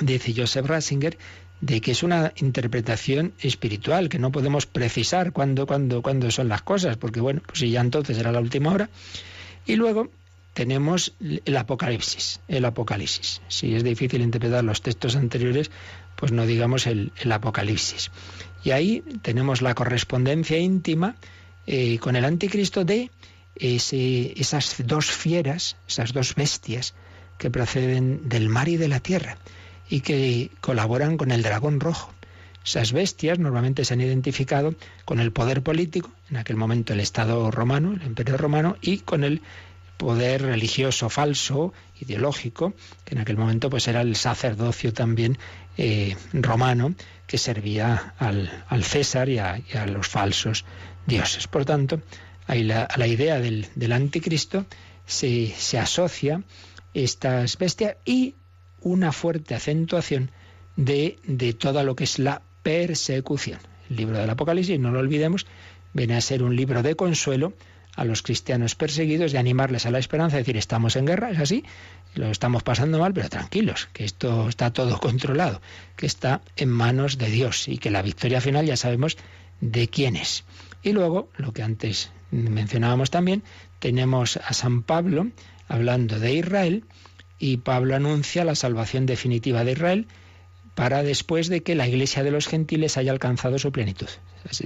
dice Joseph Ratzinger, de que es una interpretación espiritual, que no podemos precisar cuándo, cuándo, cuándo son las cosas, porque bueno, pues si ya entonces era la última hora. Y luego tenemos el Apocalipsis, el Apocalipsis. Si es difícil interpretar los textos anteriores, pues no digamos el, Apocalipsis. Y ahí tenemos la correspondencia íntima eh, con el anticristo de esas dos fieras, esas dos bestias que proceden del mar y de la tierra y que colaboran con el dragón rojo. Esas bestias normalmente se han identificado con el poder político, en aquel momento el Estado romano, el Imperio romano, y con el poder religioso falso, ideológico, que en aquel momento pues era el sacerdocio también eh, romano que servía al, César y a, los falsos dioses. Por tanto, a la idea del, anticristo se, se asocia estas bestias y una fuerte acentuación de, de toda lo que es la persecución. El libro del Apocalipsis, no lo olvidemos, viene a ser un libro de consuelo a los cristianos perseguidos, de animarles a la esperanza, decir, estamos en guerra, es así, lo estamos pasando mal, pero tranquilos, que esto está todo controlado, que está en manos de Dios y que la victoria final ya sabemos de quién es. Y luego, lo que antes mencionábamos también, tenemos a San Pablo hablando de Israel, y Pablo anuncia la salvación definitiva de Israel para después de que la iglesia de los gentiles haya alcanzado su plenitud.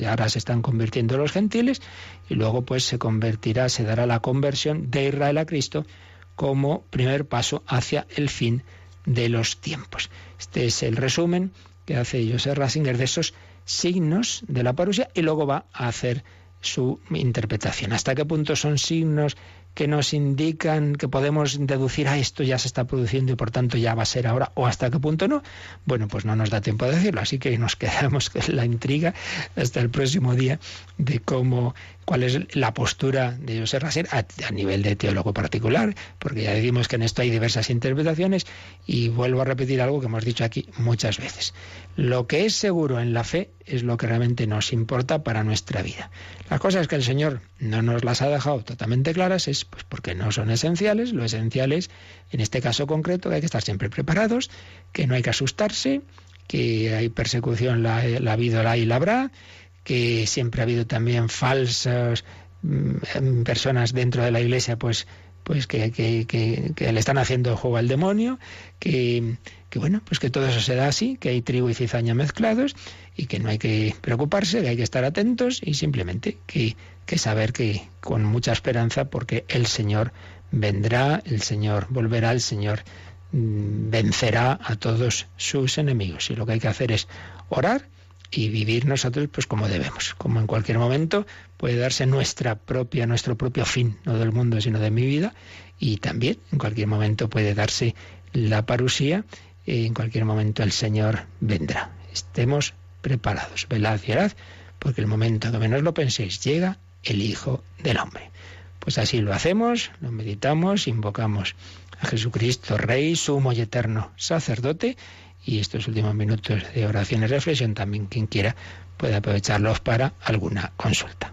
Ahora se están convirtiendo los gentiles y luego pues se convertirá, se dará la conversión de Israel a Cristo como primer paso hacia el fin de los tiempos. Este es el resumen que hace Joseph Rasinger de esos signos de la parusia y luego va a hacer su interpretación. ¿Hasta qué punto son signos que nos indican que podemos deducir a ah, esto ya se está produciendo y por tanto ya va a ser ahora o hasta qué punto no? Bueno, pues no nos da tiempo de decirlo, así que nos quedamos con la intriga hasta el próximo día de cómo cuál es la postura de José Rasser a, nivel de teólogo particular, porque ya decimos que en esto hay diversas interpretaciones y vuelvo a repetir algo que hemos dicho aquí muchas veces. Lo que es seguro en la fe es lo que realmente nos importa para nuestra vida. Las cosas que el Señor no nos las ha dejado totalmente claras es pues porque no son esenciales, lo esencial es en este caso concreto que hay que estar siempre preparados, que no hay que asustarse, que hay persecución la, la vida la y la habrá, que siempre ha habido también falsas mm, personas dentro de la iglesia, pues pues que, le están haciendo juego al demonio, que, que, bueno, pues que todo eso se da así, que hay trigo y cizaña mezclados y que no hay que preocuparse, que hay que estar atentos y simplemente que, que saber que con mucha esperanza porque el Señor vendrá, el Señor volverá, el Señor mm, vencerá a todos sus enemigos y lo que hay que hacer es orar y vivir nosotros pues como debemos. Como en cualquier momento puede darse nuestra propia, nuestro propio fin, no del mundo, sino de mi vida, y también en cualquier momento puede darse la parusía, en cualquier momento el Señor vendrá. Estemos preparados, velad y porque el momento que menos lo penséis llega el Hijo del Hombre. Pues así lo hacemos, lo meditamos, invocamos a Jesucristo, Rey, sumo y eterno sacerdote, y estos últimos minutos de oración y reflexión también quien quiera puede aprovecharlos para alguna consulta.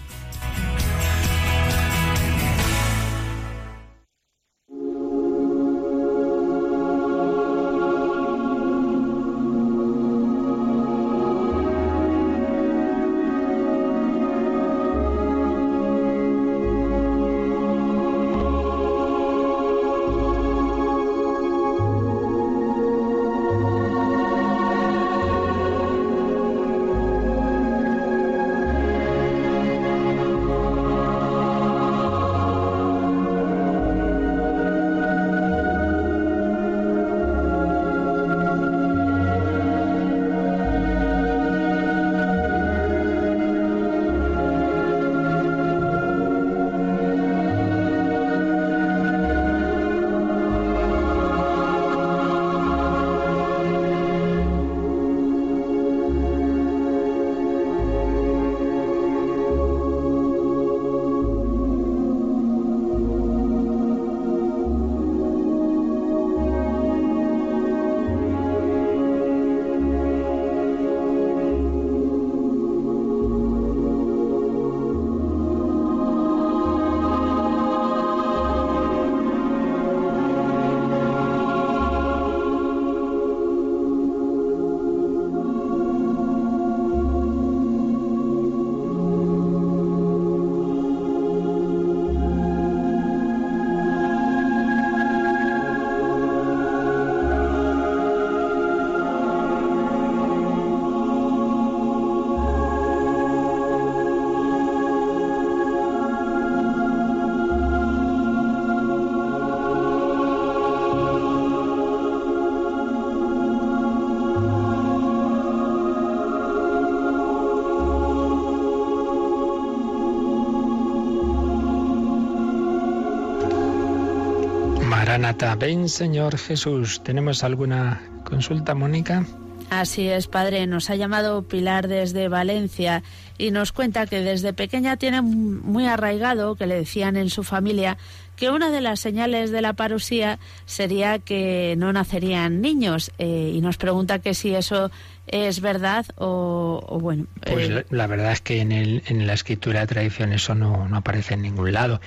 ven Señor Jesús. ¿Tenemos alguna consulta, Mónica? Así es, padre. Nos ha llamado Pilar desde Valencia y nos cuenta que desde pequeña tiene muy arraigado que le decían en su familia que una de las señales de la parusía sería que no nacerían niños eh, y nos pregunta que si eso es verdad o, bueno. Pues eh, la, verdad es que en, el, en la escritura de tradición eso no, no aparece en ningún lado.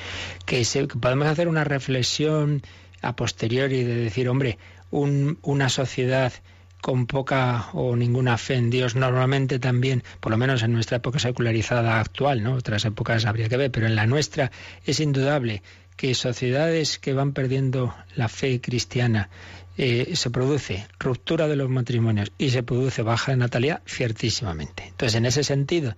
Que, se, que podemos hacer una reflexión a posteriori de decir, hombre, una sociedad con poca o ninguna fe en Dios, normalmente también, por lo menos en nuestra época secularizada actual, ¿no? Otras épocas habría que ver, pero en la nuestra es indudable que sociedades que van perdiendo la fe cristiana eh, se produce ruptura de los matrimonios y se produce baja natalidad, ciertísimamente. Entonces, en ese sentido,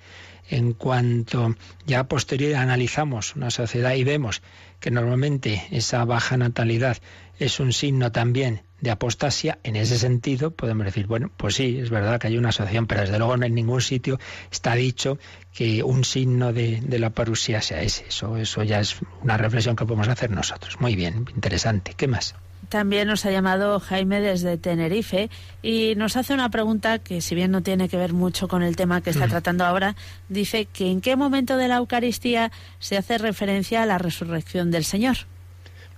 en cuanto ya a posteriori analizamos una sociedad y vemos que normalmente esa baja natalidad es un signo también de apostasia, en ese sentido podemos decir, bueno, pues sí, es verdad que hay una asociación, pero desde luego en ningún sitio está dicho que un signo de, la parusía sea ese. Eso, eso ya es una reflexión que podemos hacer nosotros. Muy bien, interesante. ¿Qué más? También nos ha llamado Jaime desde Tenerife y nos hace una pregunta que si bien no tiene que ver mucho con el tema que está mm. tratando ahora, dice que en qué momento de la Eucaristía se hace referencia a la resurrección del Señor.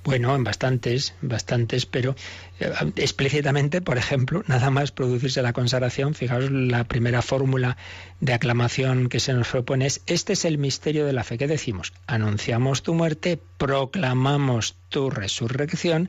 Bueno, en bastantes, bastantes, pero eh, explícitamente, por ejemplo, nada más producirse la consagración, fijaos, la primera fórmula de aclamación que se nos propone es, este es el misterio de la fe que decimos, anunciamos tu muerte, proclamamos tu resurrección,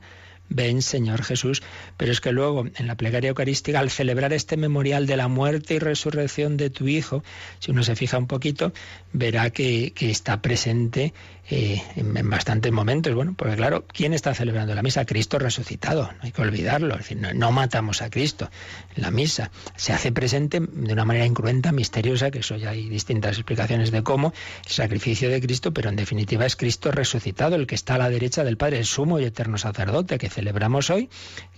ven Señor Jesús, pero es que luego en la plegaria eucarística, al celebrar este memorial de la muerte y resurrección de tu Hijo, si uno se fija un poquito, verá que, que está presente eh, en, bastantes momentos. Bueno, porque claro, ¿quién está celebrando la misa? Cristo resucitado, no hay que olvidarlo. Es decir, no, matamos a Cristo en la misa. Se hace presente de una manera incruenta, misteriosa, que eso ya hay distintas explicaciones de cómo, el sacrificio de Cristo, pero en definitiva es Cristo resucitado, el que está a la derecha del Padre, el sumo y eterno sacerdote que celebramos hoy,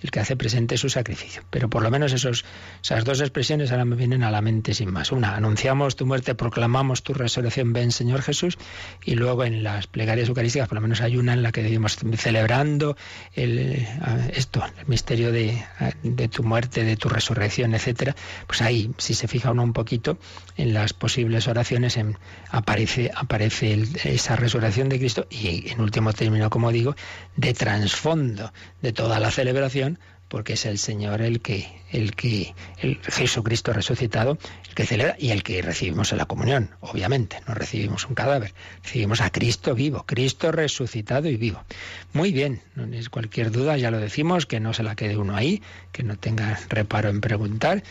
el que hace presente su sacrificio. Pero por lo menos esos, esas dos expresiones ahora me vienen a la mente sin más. Una, anunciamos tu muerte, proclamamos tu resurrección, ven Señor Jesús, y luego en la las plegarias eucarísticas, por lo menos hay una en la que decimos celebrando el, eh, esto, el misterio de, tu muerte, de tu resurrección, etcétera, pues ahí, si se fija uno un poquito en las posibles oraciones, aparece, aparece esa resurrección de Cristo y en último término, como digo, de trasfondo de toda la celebración, porque es el Señor el que, el que, el Jesucristo resucitado, el que celebra y el que recibimos en la comunión, obviamente, no recibimos un cadáver, recibimos a Cristo vivo, Cristo resucitado y vivo. Muy bien, no es cualquier duda, ya lo decimos, que no se la quede uno ahí, que no tenga reparo en preguntar.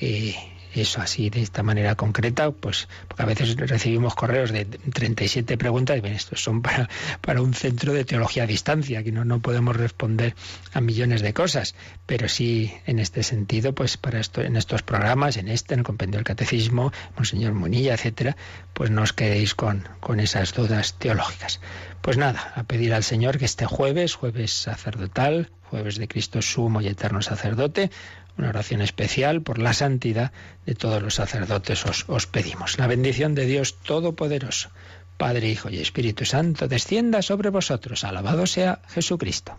Eh, eso así de esta manera concreta, pues porque a veces recibimos correos de 37 preguntas y bien, estos son para, para un centro de teología a distancia, que no, no podemos responder a millones de cosas, pero sí en este sentido, pues para esto, en estos programas, en este, en el compendio del catecismo, Monseñor Munilla, etcétera, pues no os quedéis con, con esas dudas teológicas. Pues nada, a pedir al Señor que este jueves, jueves sacerdotal, jueves de Cristo sumo y eterno sacerdote, una oración especial por la santidad de todos los sacerdotes os, os pedimos. La bendición de Dios Todopoderoso, Padre, Hijo y Espíritu Santo, descienda sobre vosotros. Alabado sea Jesucristo.